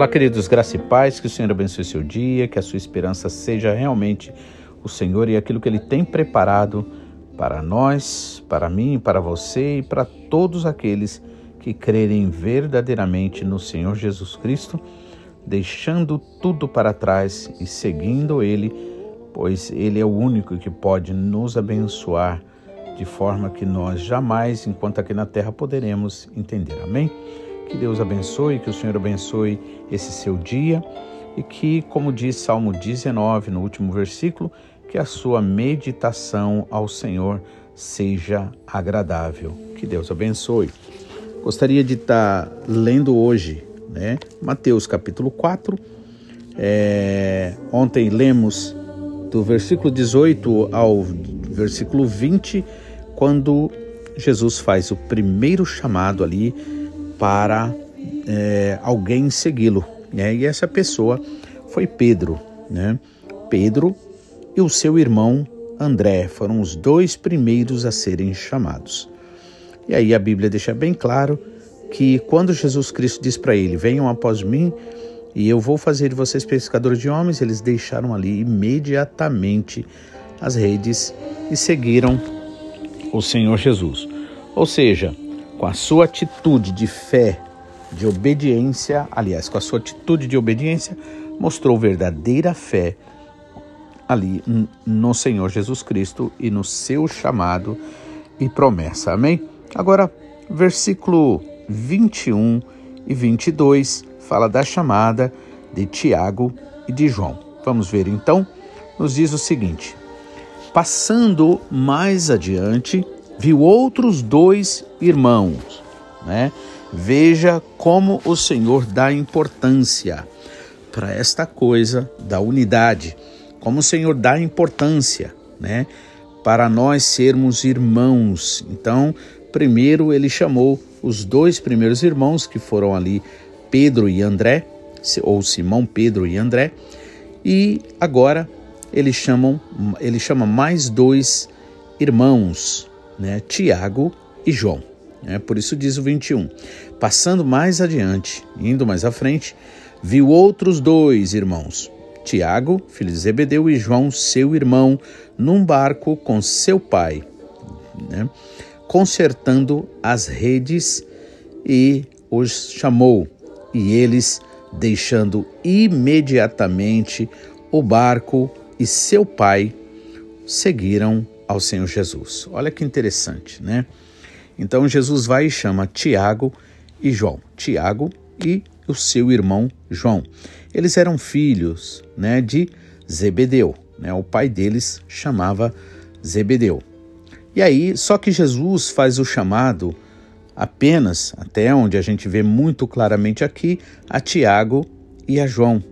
Olá, queridos, graça e paz, que o Senhor abençoe seu dia, que a sua esperança seja realmente o Senhor e aquilo que Ele tem preparado para nós, para mim, para você e para todos aqueles que crerem verdadeiramente no Senhor Jesus Cristo, deixando tudo para trás e seguindo Ele, pois Ele é o único que pode nos abençoar de forma que nós jamais, enquanto aqui na terra, poderemos entender. Amém? Que Deus abençoe, que o Senhor abençoe esse seu dia e que, como diz Salmo 19, no último versículo, que a sua meditação ao Senhor seja agradável. Que Deus abençoe. Gostaria de estar lendo hoje, né? Mateus capítulo 4. É, ontem lemos do versículo 18 ao versículo 20, quando Jesus faz o primeiro chamado ali para é, alguém segui-lo. Né? E essa pessoa foi Pedro. Né? Pedro e o seu irmão André foram os dois primeiros a serem chamados. E aí a Bíblia deixa bem claro que quando Jesus Cristo diz para ele: Venham após mim e eu vou fazer de vocês pescadores de homens, eles deixaram ali imediatamente as redes e seguiram o Senhor Jesus. Ou seja, com a sua atitude de fé, de obediência, aliás, com a sua atitude de obediência, mostrou verdadeira fé ali no Senhor Jesus Cristo e no seu chamado e promessa. Amém? Agora, versículo 21 e 22 fala da chamada de Tiago e de João. Vamos ver então. Nos diz o seguinte: Passando mais adiante, viu outros dois irmãos, né? Veja como o Senhor dá importância para esta coisa da unidade, como o Senhor dá importância, né? Para nós sermos irmãos. Então, primeiro ele chamou os dois primeiros irmãos que foram ali, Pedro e André, ou Simão, Pedro e André, e agora ele chamam, ele chama mais dois irmãos, né, Tiago e João. Né? Por isso diz o 21. Passando mais adiante, indo mais à frente, viu outros dois irmãos, Tiago, filho de Zebedeu, e João, seu irmão, num barco com seu pai, né? consertando as redes, e os chamou. E eles, deixando imediatamente o barco e seu pai, seguiram ao Senhor Jesus. Olha que interessante, né? Então Jesus vai e chama Tiago e João. Tiago e o seu irmão João. Eles eram filhos, né, de Zebedeu, né? O pai deles chamava Zebedeu. E aí, só que Jesus faz o chamado apenas, até onde a gente vê muito claramente aqui, a Tiago e a João.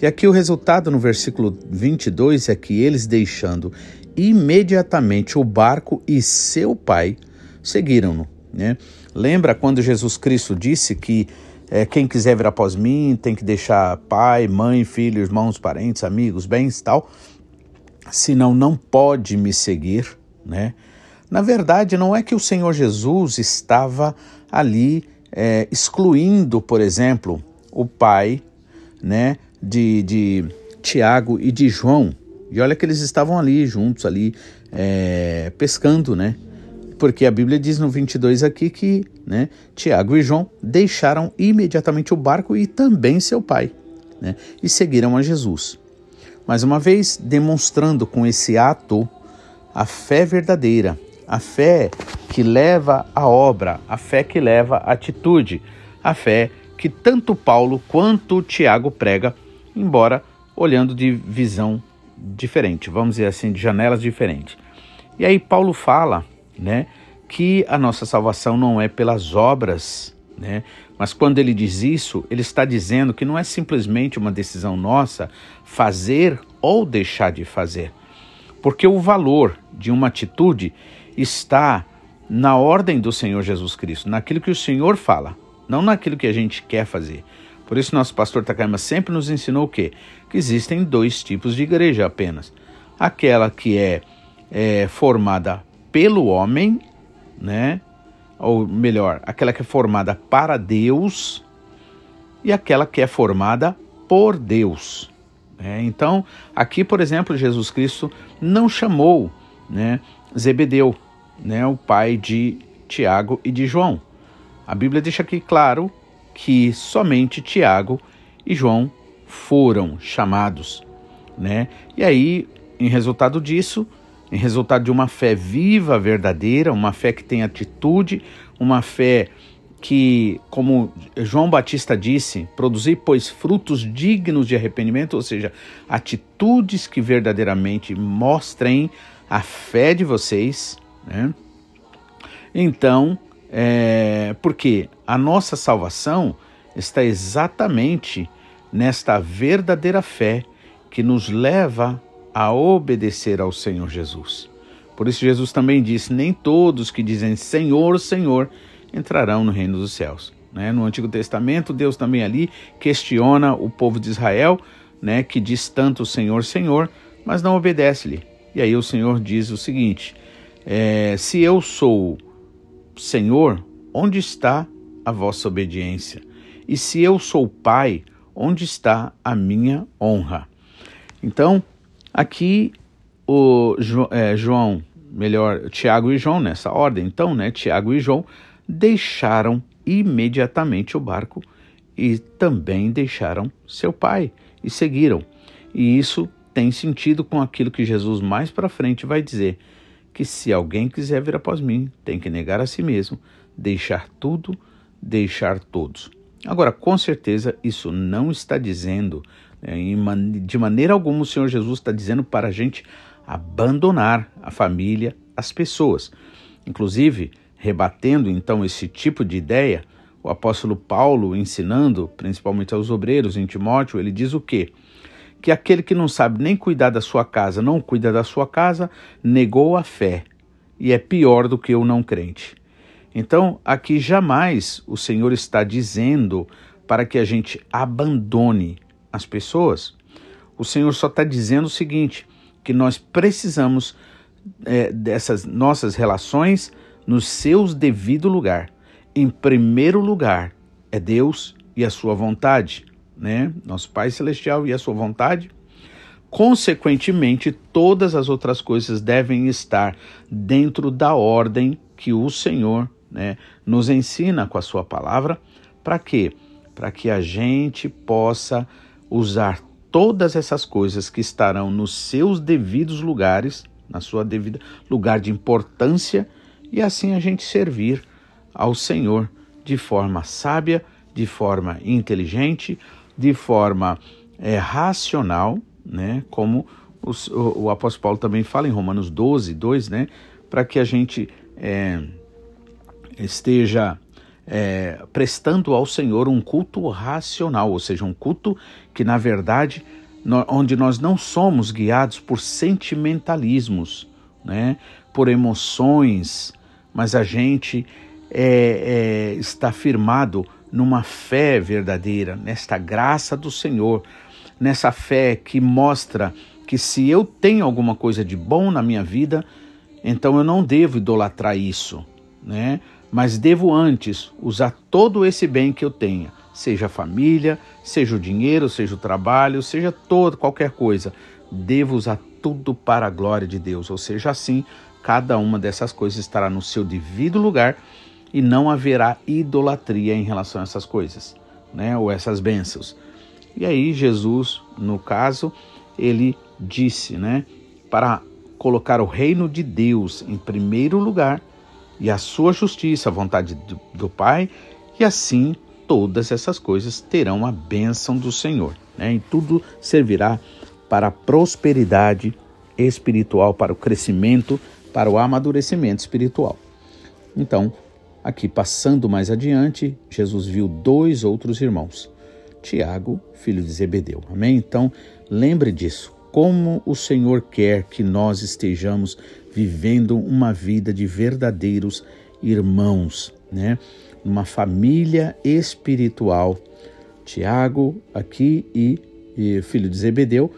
E aqui o resultado no versículo 22 é que eles deixando imediatamente o barco e seu pai seguiram-no. Né? Lembra quando Jesus Cristo disse que é, quem quiser vir após mim tem que deixar pai, mãe, filho, irmãos, parentes, amigos, bens tal, senão não pode me seguir, né? Na verdade, não é que o Senhor Jesus estava ali é, excluindo, por exemplo, o pai, né, de, de Tiago e de João, e olha que eles estavam ali juntos, ali é, pescando, né? Porque a Bíblia diz no 22 aqui que né, Tiago e João deixaram imediatamente o barco e também seu pai, né? E seguiram a Jesus. Mais uma vez, demonstrando com esse ato a fé verdadeira, a fé que leva à obra, a fé que leva à atitude, a fé que tanto Paulo quanto Tiago prega, embora olhando de visão diferente, vamos dizer assim, de janelas diferentes. E aí Paulo fala, né, que a nossa salvação não é pelas obras, né? Mas quando ele diz isso, ele está dizendo que não é simplesmente uma decisão nossa fazer ou deixar de fazer. Porque o valor de uma atitude está na ordem do Senhor Jesus Cristo, naquilo que o Senhor fala, não naquilo que a gente quer fazer. Por isso, nosso pastor Takayama sempre nos ensinou o quê? Que existem dois tipos de igreja apenas. Aquela que é, é formada pelo homem, né? Ou melhor, aquela que é formada para Deus e aquela que é formada por Deus. É, então, aqui, por exemplo, Jesus Cristo não chamou né, Zebedeu, né, o pai de Tiago e de João. A Bíblia deixa aqui claro que somente Tiago e João foram chamados, né? E aí, em resultado disso, em resultado de uma fé viva, verdadeira, uma fé que tem atitude, uma fé que, como João Batista disse, produzir, pois, frutos dignos de arrependimento, ou seja, atitudes que verdadeiramente mostrem a fé de vocês, né? Então, é, porque a nossa salvação está exatamente nesta verdadeira fé que nos leva a obedecer ao Senhor Jesus. Por isso, Jesus também disse: Nem todos que dizem Senhor, Senhor entrarão no reino dos céus. Né? No Antigo Testamento, Deus também ali questiona o povo de Israel, né, que diz tanto Senhor, Senhor, mas não obedece-lhe. E aí o Senhor diz o seguinte: é, Se eu sou Senhor, onde está a vossa obediência? E se eu sou Pai, onde está a minha honra? Então, aqui o é, João, melhor, Tiago e João, nessa ordem, então, né? Tiago e João deixaram imediatamente o barco e também deixaram seu pai e seguiram. E isso tem sentido com aquilo que Jesus mais para frente vai dizer, que se alguém quiser vir após mim, tem que negar a si mesmo, deixar tudo, deixar todos. Agora, com certeza, isso não está dizendo, né, de maneira alguma, o Senhor Jesus está dizendo para a gente abandonar a família, as pessoas. Inclusive, rebatendo então esse tipo de ideia, o apóstolo Paulo, ensinando principalmente aos obreiros em Timóteo, ele diz o quê? que aquele que não sabe nem cuidar da sua casa, não cuida da sua casa, negou a fé e é pior do que o não crente. Então, aqui jamais o Senhor está dizendo para que a gente abandone as pessoas. O Senhor só está dizendo o seguinte: que nós precisamos é, dessas nossas relações no seus devido lugar. Em primeiro lugar é Deus e a sua vontade né? Nosso Pai Celestial e a sua vontade. Consequentemente, todas as outras coisas devem estar dentro da ordem que o Senhor né, nos ensina com a sua palavra. Para quê? Para que a gente possa usar todas essas coisas que estarão nos seus devidos lugares, na sua devida lugar de importância, e assim a gente servir ao Senhor de forma sábia, de forma inteligente, de forma é, racional, né, como os, o, o, apóstolo Paulo também fala em Romanos 12, 2, né, para que a gente é, esteja é, prestando ao Senhor um culto racional, ou seja, um culto que, na verdade, no, onde nós não somos guiados por sentimentalismos, né, por emoções, mas a gente é, é, está firmado numa fé verdadeira, nesta graça do Senhor, nessa fé que mostra que se eu tenho alguma coisa de bom na minha vida, então eu não devo idolatrar isso, né? Mas devo antes usar todo esse bem que eu tenha, seja a família, seja o dinheiro, seja o trabalho, seja toda qualquer coisa, devo usar tudo para a glória de Deus, ou seja, assim, cada uma dessas coisas estará no seu devido lugar e não haverá idolatria em relação a essas coisas, né? Ou essas bênçãos. E aí Jesus, no caso, ele disse, né, para colocar o reino de Deus em primeiro lugar e a sua justiça, a vontade do, do Pai, e assim todas essas coisas terão a bênção do Senhor, né? E tudo servirá para a prosperidade espiritual, para o crescimento, para o amadurecimento espiritual. Então, Aqui, passando mais adiante, Jesus viu dois outros irmãos, Tiago, filho de Zebedeu. Amém? Então, lembre disso. Como o Senhor quer que nós estejamos vivendo uma vida de verdadeiros irmãos, né? Uma família espiritual. Tiago, aqui, e, e filho de Zebedeu,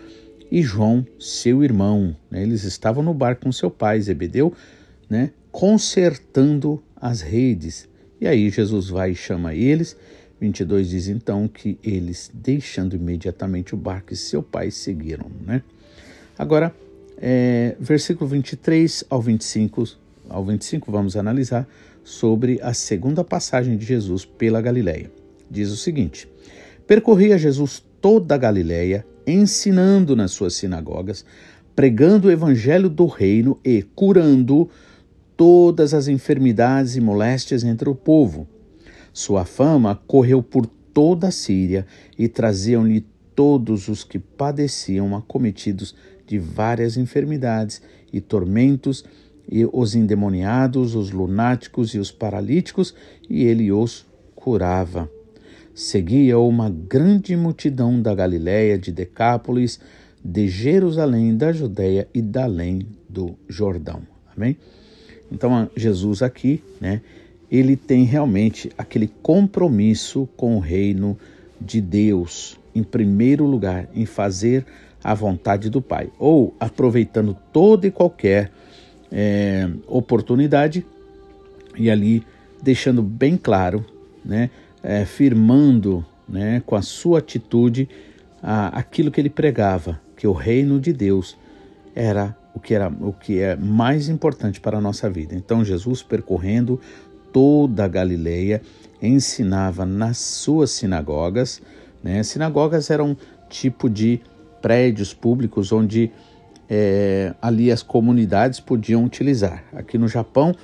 e João, seu irmão. Né? Eles estavam no barco com seu pai, Zebedeu, né? consertando as redes. E aí Jesus vai e chama eles, 22 diz então que eles, deixando imediatamente o barco e seu pai, seguiram. Né? Agora, é, versículo 23 ao 25, ao 25, vamos analisar sobre a segunda passagem de Jesus pela Galileia. Diz o seguinte: Percorria Jesus toda a Galileia, ensinando nas suas sinagogas, pregando o evangelho do reino e curando todas as enfermidades e moléstias entre o povo. Sua fama correu por toda a Síria e traziam-lhe todos os que padeciam acometidos de várias enfermidades e tormentos, e os endemoniados, os lunáticos e os paralíticos, e ele os curava. Seguia uma grande multidão da Galiléia, de Decápolis, de Jerusalém, da Judéia e da além do Jordão. Amém? Então, Jesus aqui, né, ele tem realmente aquele compromisso com o reino de Deus, em primeiro lugar, em fazer a vontade do Pai, ou aproveitando toda e qualquer é, oportunidade e ali deixando bem claro, né, é, firmando né, com a sua atitude a, aquilo que ele pregava, que o reino de Deus era o que era o que é mais importante para a nossa vida. Então Jesus percorrendo toda a Galileia ensinava nas suas sinagogas. Né? Sinagogas eram um tipo de prédios públicos onde é, ali as comunidades podiam utilizar. Aqui no Japão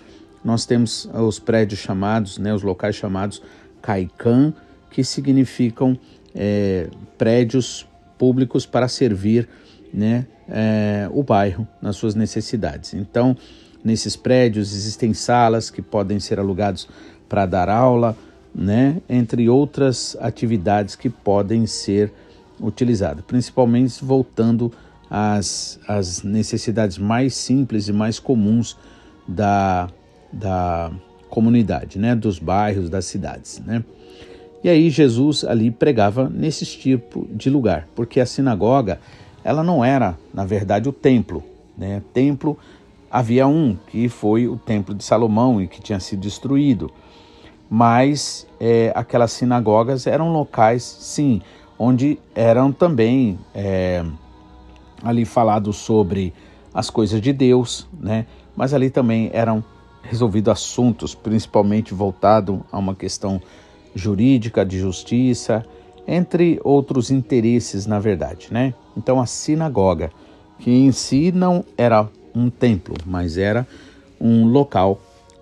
nós temos os prédios chamados, né, os locais chamados kaikan, que significam é, prédios públicos para servir né, é, o bairro nas suas necessidades. Então, nesses prédios existem salas que podem ser alugados para dar aula, né, entre outras atividades que podem ser utilizadas, principalmente voltando às, às necessidades mais simples e mais comuns da, da comunidade, né, dos bairros, das cidades, né. E aí Jesus ali pregava nesse tipo de lugar, porque a sinagoga ela não era, na verdade, o templo. Né? Templo havia um que foi o templo de Salomão e que tinha sido destruído. Mas é, aquelas sinagogas eram locais, sim, onde eram também é, ali falado sobre as coisas de Deus, né? Mas ali também eram resolvidos assuntos, principalmente voltado a uma questão jurídica, de justiça, entre outros interesses, na verdade, né? Então a sinagoga, que em si não era um templo, mas era um local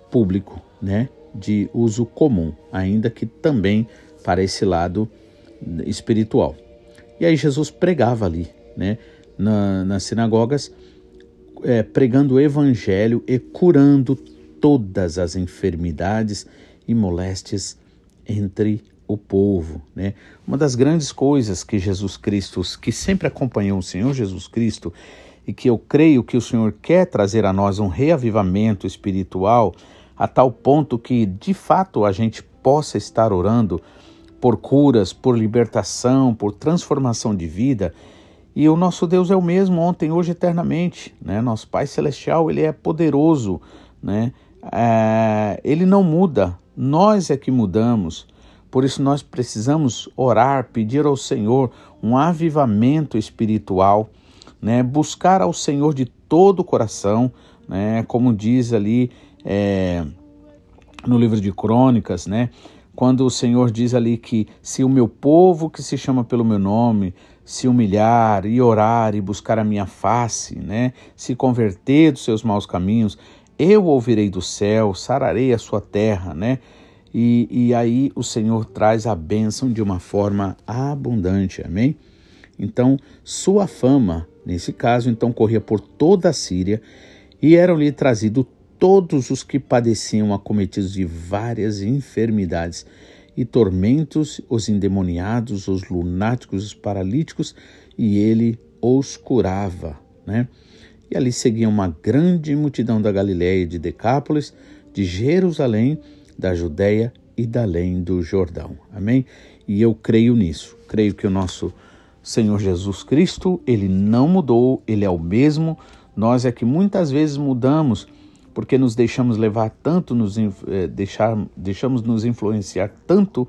público, né, de uso comum, ainda que também para esse lado espiritual. E aí Jesus pregava ali, né, na, nas sinagogas, é, pregando o evangelho e curando todas as enfermidades e moléstias entre o povo, né? Uma das grandes coisas que Jesus Cristo, que sempre acompanhou o Senhor Jesus Cristo e que eu creio que o Senhor quer trazer a nós um reavivamento espiritual a tal ponto que de fato a gente possa estar orando por curas, por libertação, por transformação de vida. E o nosso Deus é o mesmo ontem, hoje, eternamente. Né? Nosso Pai Celestial, ele é poderoso, né? É, ele não muda, nós é que mudamos. Por isso nós precisamos orar, pedir ao Senhor um avivamento espiritual, né? buscar ao Senhor de todo o coração, né? como diz ali é, no livro de Crônicas, né? Quando o Senhor diz ali que se o meu povo que se chama pelo meu nome se humilhar e orar e buscar a minha face, né? se converter dos seus maus caminhos, eu ouvirei do céu, sararei a sua terra, né? E, e aí o Senhor traz a bênção de uma forma abundante, amém? Então, sua fama, nesse caso, então corria por toda a Síria e eram-lhe trazidos todos os que padeciam acometidos de várias enfermidades e tormentos, os endemoniados, os lunáticos, os paralíticos, e ele os curava, né? E ali seguia uma grande multidão da Galiléia de Decápolis, de Jerusalém, da Judéia e da além do Jordão. Amém? E eu creio nisso. Creio que o nosso Senhor Jesus Cristo, ele não mudou, ele é o mesmo. Nós é que muitas vezes mudamos porque nos deixamos levar tanto, nos, eh, deixar, deixamos nos influenciar tanto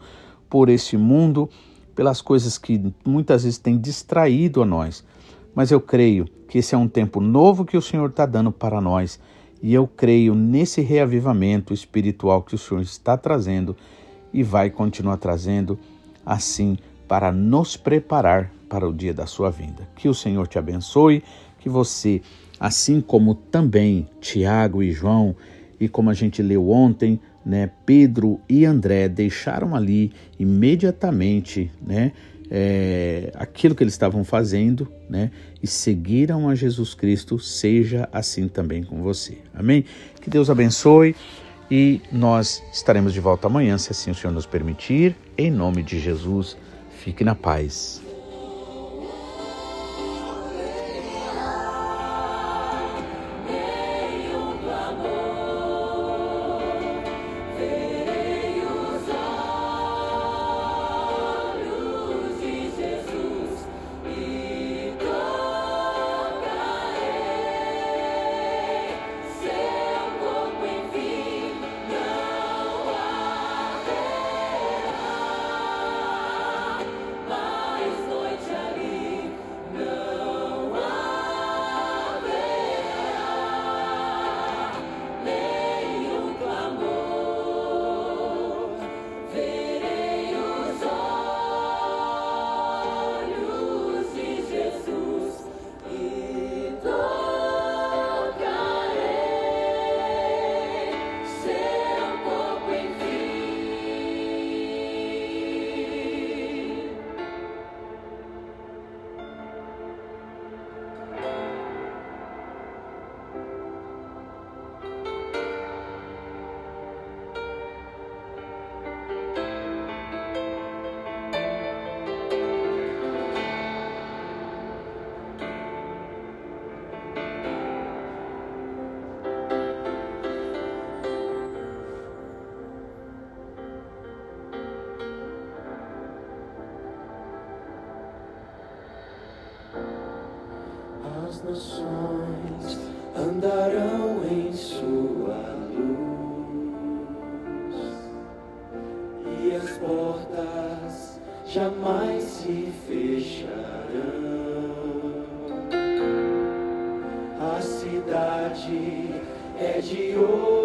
por esse mundo, pelas coisas que muitas vezes têm distraído a nós. Mas eu creio que esse é um tempo novo que o Senhor está dando para nós. E eu creio nesse reavivamento espiritual que o Senhor está trazendo e vai continuar trazendo assim para nos preparar para o dia da sua vinda. Que o Senhor te abençoe, que você, assim como também Tiago e João, e como a gente leu ontem, né, Pedro e André deixaram ali imediatamente, né, é, aquilo que eles estavam fazendo, né, e seguiram a Jesus Cristo, seja assim também com você. Amém? Que Deus abençoe e nós estaremos de volta amanhã, se assim o Senhor nos permitir. Em nome de Jesus, fique na paz. Andarão em sua luz e as portas jamais se fecharão. A cidade é de ouro